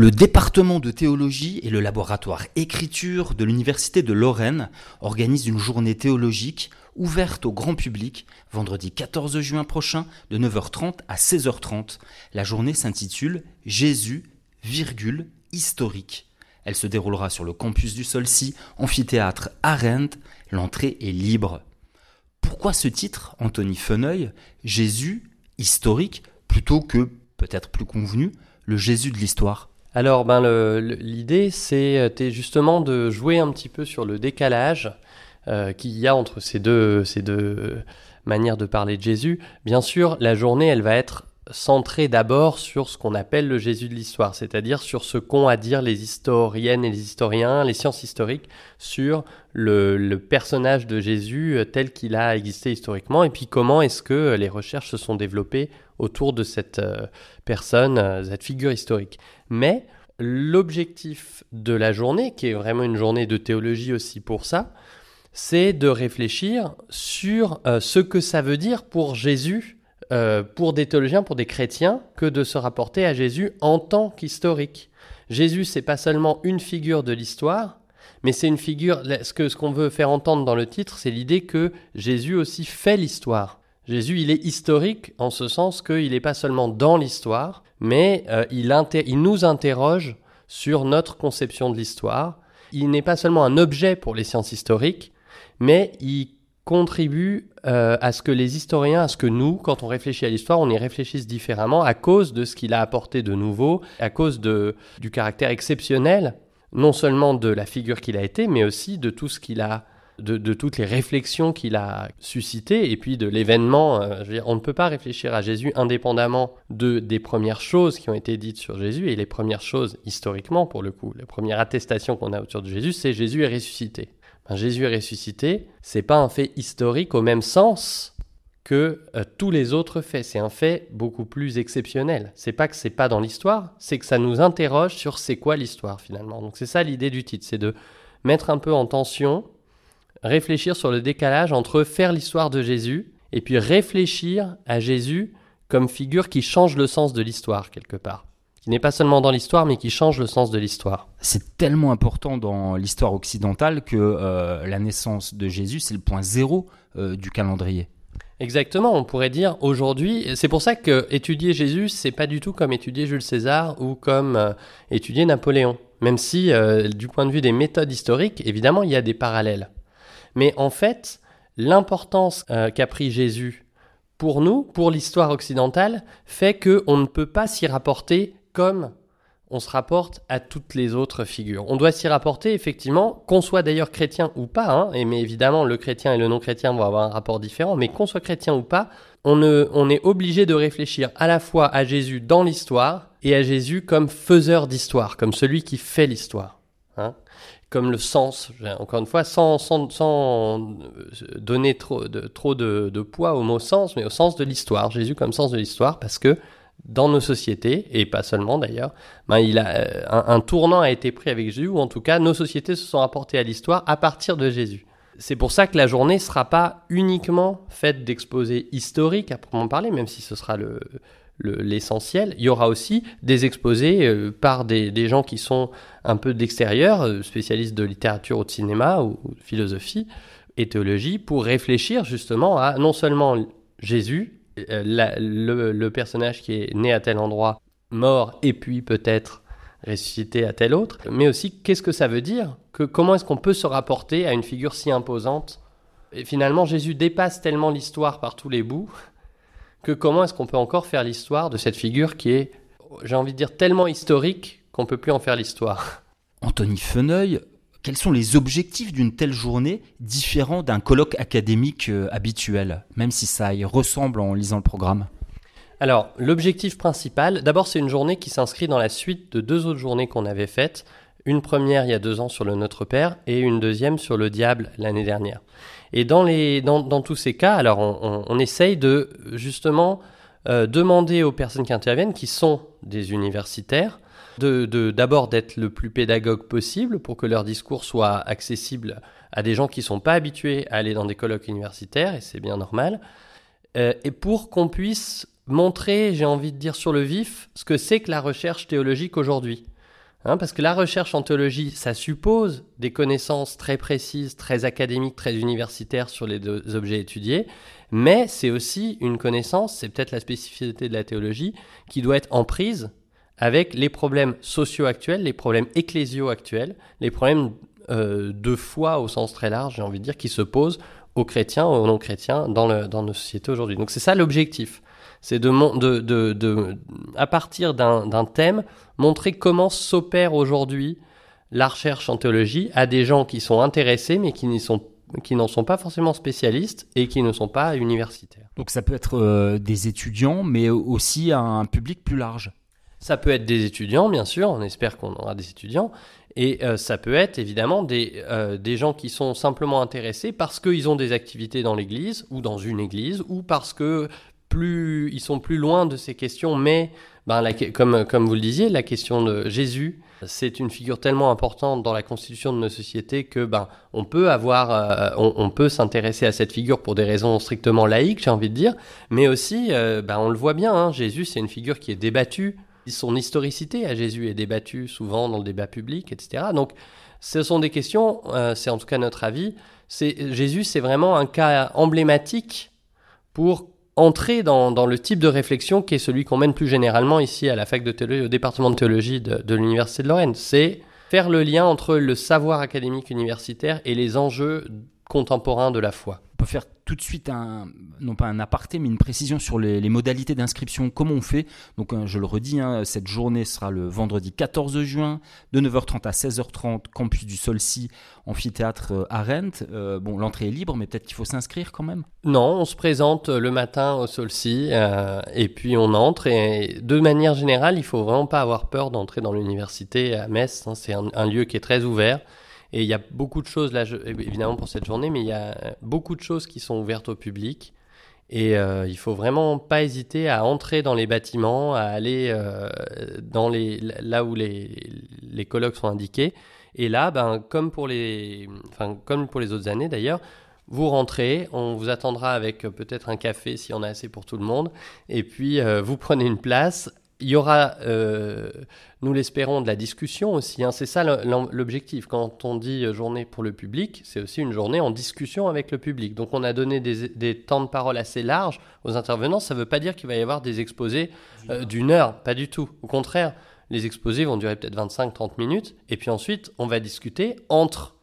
Le département de théologie et le laboratoire écriture de l'Université de Lorraine organisent une journée théologique ouverte au grand public vendredi 14 juin prochain de 9h30 à 16h30. La journée s'intitule Jésus, virgule, historique. Elle se déroulera sur le campus du Solcy, amphithéâtre Arendt. L'entrée est libre. Pourquoi ce titre, Anthony Feneuil, Jésus, historique, plutôt que, peut-être plus convenu, le Jésus de l'histoire? Alors, ben, l'idée, c'était justement de jouer un petit peu sur le décalage euh, qu'il y a entre ces deux, deux manières de parler de Jésus. Bien sûr, la journée, elle va être centrée d'abord sur ce qu'on appelle le Jésus de l'histoire, c'est-à-dire sur ce qu'ont à dire les historiennes et les historiens, les sciences historiques, sur le, personnage de Jésus euh, tel qu'il a existé historiquement, et puis comment est-ce que les recherches se sont développées autour de cette euh, personne, cette figure historique. Mais l'objectif de la journée, qui est vraiment une journée de théologie aussi pour ça, c'est de réfléchir sur euh, ce que ça veut dire pour Jésus, euh, pour des théologiens, pour des chrétiens, que de se rapporter à Jésus en tant qu'historique. Jésus, c'est pas seulement une figure de l'histoire, mais c'est une figure. Ce que ce qu'on veut faire entendre dans le titre, c'est l'idée que Jésus aussi fait l'histoire. Jésus, il est historique en ce sens qu'il n'est pas seulement dans l'histoire, mais euh, il, nous interroge sur notre conception de l'histoire. Il n'est pas seulement un objet pour les sciences historiques, mais il contribue euh, à ce que les historiens, à ce que nous, quand on réfléchit à l'histoire, on y réfléchisse différemment à cause de ce qu'il a apporté de nouveau, à cause du caractère exceptionnel, non seulement de la figure qu'il a été, mais aussi de tout ce qu'il a de, toutes les réflexions qu'il a suscitées et puis de l'événement. Euh, on ne peut pas réfléchir à Jésus indépendamment de, des premières choses qui ont été dites sur Jésus et les premières choses historiquement pour le coup. La première attestation qu'on a autour de Jésus, c'est Jésus est ressuscité. Ben, Jésus est ressuscité, c'est pas un fait historique au même sens que euh, tous les autres faits. C'est un fait beaucoup plus exceptionnel. C'est pas que c'est pas dans l'histoire, c'est que ça nous interroge sur c'est quoi l'histoire finalement. Donc c'est ça l'idée du titre, c'est de mettre un peu en tension réfléchir sur le décalage entre faire l'histoire de Jésus et puis réfléchir à Jésus comme figure qui change le sens de l'histoire quelque part. Qui n'est pas seulement dans l'histoire, mais qui change le sens de l'histoire. C'est tellement important dans l'histoire occidentale que euh, la naissance de Jésus, c'est le point zéro euh, du calendrier. Exactement, on pourrait dire aujourd'hui, c'est pour ça que étudier Jésus, c'est pas du tout comme étudier Jules César ou comme euh, étudier Napoléon. Même si, du point de vue des méthodes historiques, évidemment, il y a des parallèles. Mais en fait, l'importance euh, qu'a pris Jésus pour nous, pour l'histoire occidentale, fait qu'on ne peut pas s'y rapporter comme on se rapporte à toutes les autres figures. On doit s'y rapporter effectivement, qu'on soit d'ailleurs chrétien ou pas, hein, et mais évidemment le chrétien et le non chrétien vont avoir un rapport différent, mais qu'on soit chrétien ou pas, on, on est obligé de réfléchir à la fois à Jésus dans l'histoire et à Jésus comme faiseur d'histoire, comme celui qui fait l'histoire. Hein comme le sens, encore une fois, sans, euh, donner trop, de, poids au mot sens, mais au sens de l'histoire. Jésus comme sens de l'histoire, parce que dans nos sociétés, et pas seulement d'ailleurs, ben il a, euh, un, tournant a été pris avec Jésus, ou en tout cas, nos sociétés se sont rapportées à l'histoire à partir de Jésus. C'est pour ça que la journée ne sera pas uniquement faite d'exposés historiques à proprement parler, même si ce sera le, l'essentiel. Il y aura aussi des exposés euh, par des, des, gens qui sont un peu d'extérieur, euh, spécialistes de littérature ou de cinéma ou, de philosophie et théologie, pour réfléchir justement à non seulement Jésus, euh, le, le, personnage qui est né à tel endroit, mort et puis peut-être ressuscité à tel autre, mais aussi qu'est-ce que ça veut dire, que comment est-ce qu'on peut se rapporter à une figure si imposante? Et finalement, Jésus dépasse tellement l'histoire par tous les bouts que comment est-ce qu'on peut encore faire l'histoire de cette figure qui est, j'ai envie de dire, tellement historique qu'on peut plus en faire l'histoire. Anthony Feneuil, quels sont les objectifs d'une telle journée différents d'un colloque académique euh, habituel, même si ça y ressemble en lisant le programme? Alors, l'objectif principal, d'abord, c'est une journée qui s'inscrit dans la suite de deux autres journées qu'on avait faites. Une première il y a deux ans sur le Notre Père et une deuxième sur le Diable l'année dernière. Et dans, tous ces cas, alors on, essaye de justement euh, demander aux personnes qui interviennent, qui sont des universitaires, d'abord d'être le plus pédagogue possible pour que leur discours soit accessible à des gens qui ne sont pas habitués à aller dans des colloques universitaires, et c'est bien normal, euh, et pour qu'on puisse montrer, j'ai envie de dire sur le vif, ce que c'est que la recherche théologique aujourd'hui. Hein, parce que la recherche en théologie, ça suppose des connaissances très précises, très académiques, très universitaires sur les deux objets étudiés, mais c'est aussi une connaissance, c'est peut-être la spécificité de la théologie, qui doit être en prise avec les problèmes sociaux actuels, les problèmes ecclésiaux actuels, les problèmes euh, de foi au sens très large, j'ai envie de dire, qui se posent aux chrétiens, aux non-chrétiens dans, dans nos sociétés aujourd'hui. Donc c'est ça l'objectif. C'est de, de, de, de, à partir d'un thème, montrer comment s'opère aujourd'hui la recherche en théologie à des gens qui sont intéressés mais qui n'y sont qui n'en sont pas forcément spécialistes et qui ne sont pas universitaires. Donc ça peut être euh, des étudiants, mais aussi un public plus large. Ça peut être des étudiants, bien sûr, on espère qu'on aura des étudiants, et euh, ça peut être évidemment des, euh, des gens qui sont simplement intéressés parce qu'ils ont des activités dans l'église ou dans une église, ou parce que plus ils sont plus loin de ces questions, mais ben, comme, comme vous le disiez, la question de Jésus, c'est une figure tellement importante dans la constitution de nos sociétés que ben on peut euh, on, peut s'intéresser à cette figure pour des raisons strictement laïques, j'ai envie de dire, mais aussi, ben, on le voit bien, hein, Jésus, c'est une figure qui est débattue son historicité à Jésus est débattue souvent dans le débat public, etc. Donc, ce sont des questions, euh, c'est en tout cas notre avis. Jésus, c'est vraiment un cas emblématique pour entrer dans, le type de réflexion qui est celui qu'on mène plus généralement ici à la fac de théologie, au département de théologie de, l'université de Lorraine. C'est faire le lien entre le savoir académique universitaire et les enjeux contemporains de la foi. Peut faire tout de suite non pas un aparté, mais une précision sur les, modalités d'inscription, comment on fait. Donc, euh, je le redis, hein, cette journée sera le vendredi 14 juin, de 9h30 à 16h30, campus du Solcy, amphithéâtre euh, à Rennes. Euh, bon, l'entrée est libre, mais peut-être qu'il faut s'inscrire quand même. Non, on se présente le matin au Solcy, et puis on entre. Et de manière générale, il faut vraiment pas avoir peur d'entrer dans l'université à Metz. Hein. c'est un lieu qui est très ouvert. Et il y a beaucoup de choses, là, évidemment pour cette journée, mais il y a beaucoup de choses qui sont ouvertes au public. Et euh, il faut vraiment pas hésiter à entrer dans les bâtiments, à aller euh, dans les, là où les, les colloques sont indiqués. Et là, ben, comme, pour les, enfin, comme pour les autres années d'ailleurs, vous rentrez, on vous attendra avec peut-être un café si on a assez pour tout le monde, et puis euh, vous prenez une place il y aura, euh, nous l'espérons, de la discussion aussi. Hein. C'est ça l'objectif. Quand on dit journée pour le public, c'est aussi une journée en discussion avec le public. Donc on a donné des, temps de parole assez larges aux intervenants. Ça ne veut pas dire qu'il va y avoir des exposés euh, d'une heure, pas du tout. Au contraire, les exposés vont durer peut-être 25-30 minutes. Et puis ensuite, on va discuter entre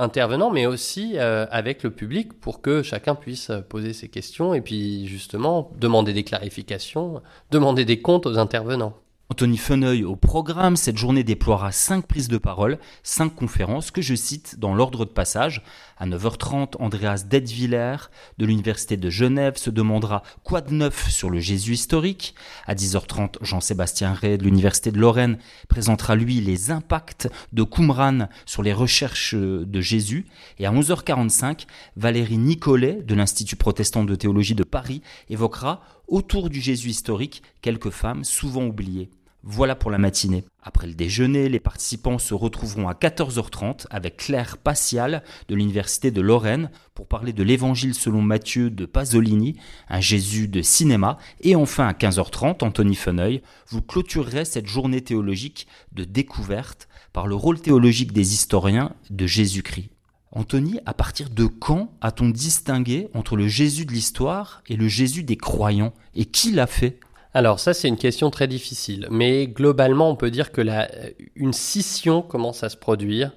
intervenants, mais aussi euh, avec le public pour que chacun puisse poser ses questions et puis justement demander des clarifications, demander des comptes aux intervenants. Anthony Feneuil au programme, cette journée déploiera cinq prises de parole, cinq conférences que je cite dans l'ordre de passage. À 9h30, Andreas Detwiller de l'Université de Genève se demandera quoi de neuf sur le Jésus historique. À 10h30, Jean-Sébastien Ray de l'Université de Lorraine présentera lui les impacts de Qumran sur les recherches de Jésus. Et à 11h45, Valérie Nicolet de l'Institut protestant de théologie de Paris évoquera autour du Jésus historique quelques femmes souvent oubliées. Voilà pour la matinée. Après le déjeuner, les participants se retrouveront à 14h30 avec Claire Passial de l'Université de Lorraine pour parler de l'Évangile selon Matthieu de Pasolini, un Jésus de cinéma. Et enfin à 15h30, Anthony Feneuil, vous clôturerez cette journée théologique de découverte par le rôle théologique des historiens de Jésus-Christ. Anthony, à partir de quand a-t-on distingué entre le Jésus de l'histoire et le Jésus des croyants? Et qui l'a fait? Alors ça c'est une question très difficile, mais globalement on peut dire que la, une scission commence à se produire,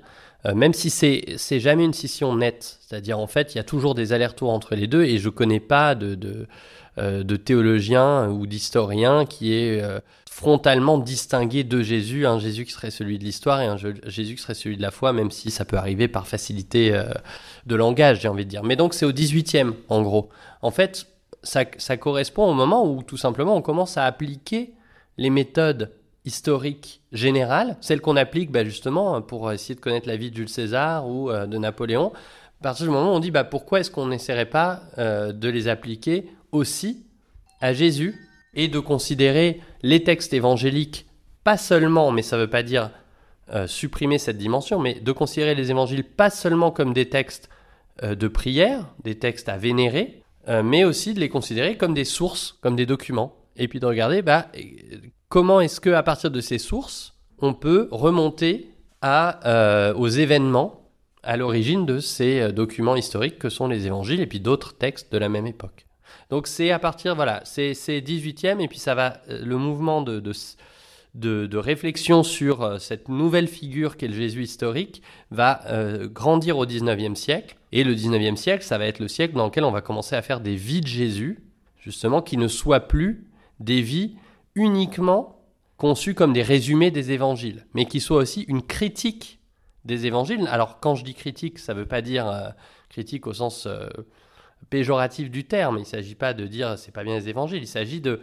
euh, même si c'est jamais une scission nette, c'est-à-dire en fait il y a toujours des allers-retours entre les deux et je connais pas de de, euh, théologien ou d'historien qui est euh, frontalement distingué de Jésus, un Jésus qui serait celui de l'histoire et un Jésus qui serait celui de la foi, même si ça peut arriver par facilité de langage, j'ai envie de dire. Mais donc c'est au 18e en gros. En fait, ça, correspond au moment où tout simplement on commence à appliquer les méthodes historiques générales, celles qu'on applique bah, justement pour essayer de connaître la vie de Jules César ou euh, de Napoléon. À partir du moment où on dit bah, pourquoi est-ce qu'on n'essaierait pas euh, de les appliquer aussi à Jésus et de considérer les textes évangéliques pas seulement, mais ça ne veut pas dire euh, supprimer cette dimension, mais de considérer les évangiles pas seulement comme des textes de prière, des textes à vénérer, euh, mais aussi de les considérer comme des sources, comme des documents, et puis de regarder bah, comment est-ce que à partir de ces sources, on peut remonter à, euh, aux événements à l'origine de ces euh, documents historiques que sont les évangiles et puis d'autres textes de la même époque. Donc c'est à partir, voilà, c'est 18e et puis ça va, euh, le mouvement de, de, réflexion sur cette nouvelle figure qu'est le Jésus historique va grandir au 19e siècle. Et le 19e siècle, ça va être le siècle dans lequel on va commencer à faire des vies de Jésus, justement, qui ne soient plus des vies uniquement conçus comme des résumés des évangiles, mais qui soient aussi une critique des évangiles. Alors quand je dis critique, ça ne veut pas dire euh, critique au sens euh, péjoratif du terme, il ne s'agit pas de dire c'est pas bien les évangiles, il s'agit de,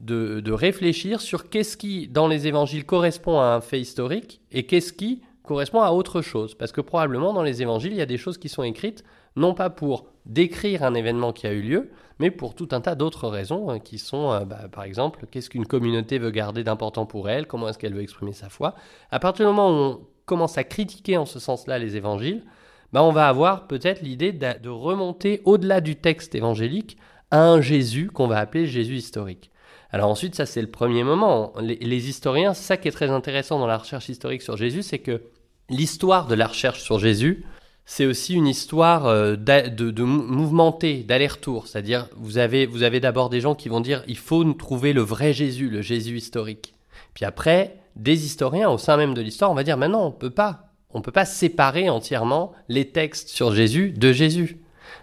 de, réfléchir sur qu'est-ce qui dans les évangiles correspond à un fait historique et qu'est-ce qui correspond à autre chose. Parce que probablement dans les évangiles, il y a des choses qui sont écrites non pas pour décrire un événement qui a eu lieu, mais pour tout un tas d'autres raisons hein, qui sont, euh, bah, par exemple, qu'est-ce qu'une communauté veut garder d'important pour elle, comment est-ce qu'elle veut exprimer sa foi. À partir du moment où on commence à critiquer en ce sens-là les évangiles, bah, on va avoir peut-être l'idée de, remonter au-delà du texte évangélique à un Jésus qu'on va appeler Jésus historique. Alors ensuite, ça c'est le premier moment. Les, les historiens, ça qui est très intéressant dans la recherche historique sur Jésus, c'est que l'histoire de la recherche sur Jésus, c'est aussi une histoire euh, de, de, mouvementé, d'aller-retour. C'est-à-dire, vous avez, vous avez d'abord des gens qui vont dire il faut nous trouver le vrai Jésus, le Jésus historique. Puis après, des historiens au sein même de l'histoire, on va dire maintenant, on peut pas. On peut pas séparer entièrement les textes sur Jésus de Jésus.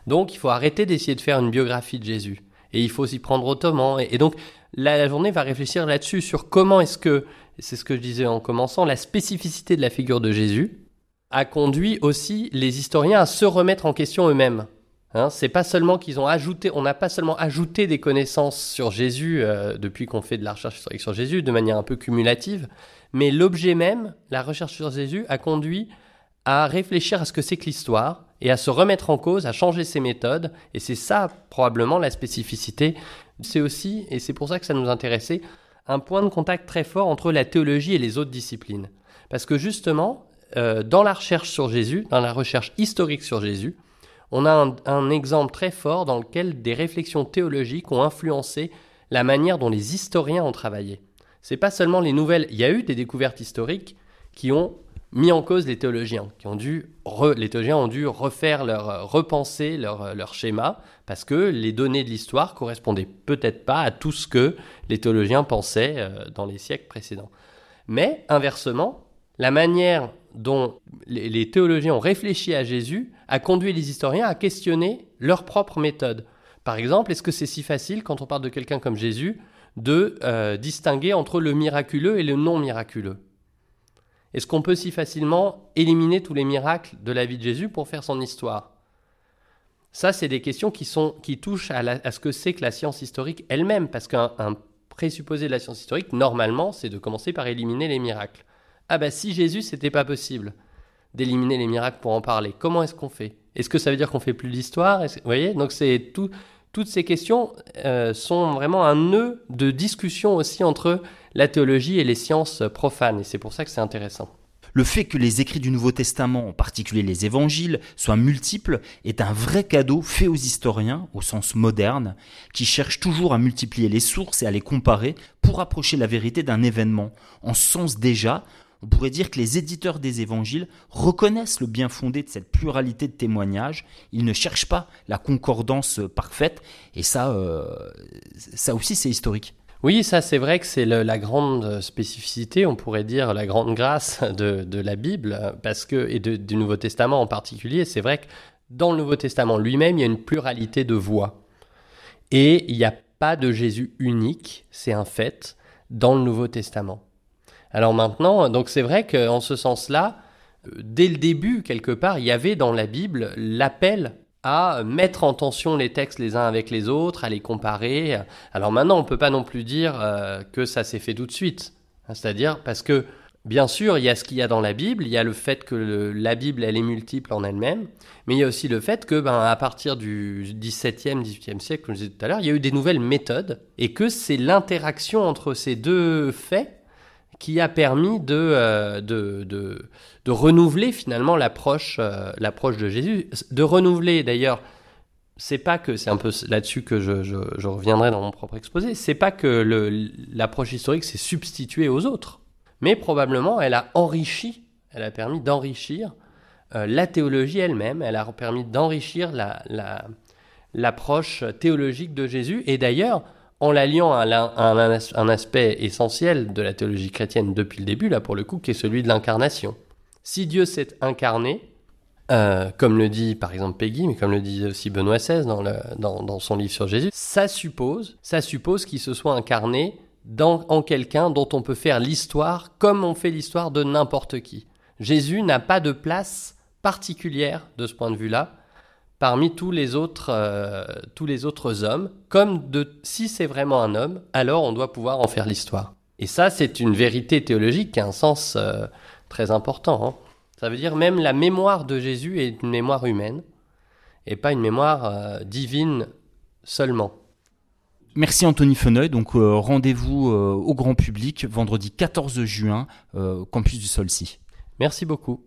Donc, il faut arrêter d'essayer de faire une biographie de Jésus. Et il faut s'y prendre autrement. Et, donc, la, journée va réfléchir là-dessus, sur comment est-ce que, c'est ce que je disais en commençant, la spécificité de la figure de Jésus, a conduit aussi les historiens à se remettre en question eux-mêmes. Hein, c'est pas seulement qu'ils ont ajouté, on n'a pas seulement ajouté des connaissances sur Jésus euh, depuis qu'on fait de la recherche historique sur Jésus de manière un peu cumulative, mais l'objet même, la recherche sur Jésus, a conduit à réfléchir à ce que c'est que l'histoire et à se remettre en cause, à changer ses méthodes. Et c'est ça probablement la spécificité. C'est aussi, et c'est pour ça que ça nous intéressait, un point de contact très fort entre la théologie et les autres disciplines. Parce que justement, euh, dans la recherche sur Jésus, dans la recherche historique sur Jésus, on a un, exemple très fort dans lequel des réflexions théologiques ont influencé la manière dont les historiens ont travaillé. C'est pas seulement les nouvelles, il y a eu des découvertes historiques qui ont mis en cause les théologiens, qui ont dû les théologiens ont dû refaire leur repenser leur, leur schéma parce que les données de l'histoire correspondaient peut-être pas à tout ce que les théologiens pensaient euh, dans les siècles précédents. Mais inversement, la manière dont les, théologiens ont réfléchi à Jésus a conduit les historiens à questionner leur propre méthode. Par exemple, est-ce que c'est si facile, quand on parle de quelqu'un comme Jésus, de euh, distinguer entre le miraculeux et le non miraculeux Est-ce qu'on peut si facilement éliminer tous les miracles de la vie de Jésus pour faire son histoire? Ça, c'est des questions qui, touchent à, ce que c'est que la science historique elle-même, parce qu'un présupposé de la science historique, normalement, c'est de commencer par éliminer les miracles. Ah bah si Jésus, c'était pas possible d'éliminer les miracles pour en parler, comment est-ce qu'on fait? Est-ce que ça veut dire qu'on fait plus l'histoire Vous voyez? Donc c'est tout, toutes ces questions euh, sont vraiment un nœud de discussion aussi entre la théologie et les sciences profanes, et c'est pour ça que c'est intéressant. Le fait que les écrits du Nouveau Testament, en particulier les évangiles, soient multiples est un vrai cadeau fait aux historiens, au sens moderne, qui cherchent toujours à multiplier les sources et à les comparer pour approcher la vérité d'un événement, en sens déjà on pourrait dire que les éditeurs des évangiles reconnaissent le bien fondé de cette pluralité de témoignages. Ils ne cherchent pas la concordance parfaite. Et ça, euh, ça aussi, c'est historique. Oui, ça c'est vrai que c'est la grande spécificité, on pourrait dire la grande grâce de, la Bible, parce que et du Nouveau Testament en particulier. C'est vrai que dans le Nouveau Testament lui-même, il y a une pluralité de voix, et il n'y a pas de Jésus unique, c'est un fait, dans le Nouveau Testament. Alors maintenant, donc c'est vrai qu'en ce sens-là, euh, dès le début, quelque part, il y avait dans la Bible l'appel à mettre en tension les textes les uns avec les autres, à les comparer. Alors maintenant, on ne peut pas non plus dire euh, que ça s'est fait tout de suite. C'est-à-dire parce que, bien sûr, il y a ce qu'il y a dans la Bible, il y a le fait que la Bible, elle est multiple en elle-même, mais il y a aussi le fait que, ben, à partir du 17e, 18e siècle, comme je disais tout à l'heure, il y a eu des nouvelles méthodes, et que c'est l'interaction entre ces deux faits qui a permis de, euh, de, de, de, renouveler finalement l'approche euh, l'approche de Jésus. De renouveler d'ailleurs, c'est pas que, c'est un peu là-dessus que je, je, reviendrai dans mon propre exposé, c'est pas que l'approche historique s'est substituée aux autres, mais probablement elle a enrichi, elle a permis d'enrichir euh, la théologie elle-même, elle a permis d'enrichir l'approche théologique de Jésus, et d'ailleurs, en la liant à, un, aspect essentiel de la théologie chrétienne depuis le début, là pour le coup, qui est celui de l'incarnation. Si Dieu s'est incarné, euh, comme le dit par exemple Peggy, mais comme le dit aussi Benoît XVI dans, son livre sur Jésus, ça suppose, ça suppose qu'il se soit incarné dans, en quelqu'un dont on peut faire l'histoire comme on fait l'histoire de n'importe qui. Jésus n'a pas de place particulière de ce point de vue-là parmi tous les autres, euh, tous les autres hommes, comme de si c'est vraiment un homme, alors on doit pouvoir en faire l'histoire. Et ça, c'est une vérité théologique qui a un sens euh, très important. Hein. Ça veut dire même la mémoire de Jésus est une mémoire humaine et pas une mémoire euh, divine seulement. Merci Anthony Feneuil. Donc euh, rendez-vous au grand public vendredi 14 juin, campus du Solcy. Merci beaucoup.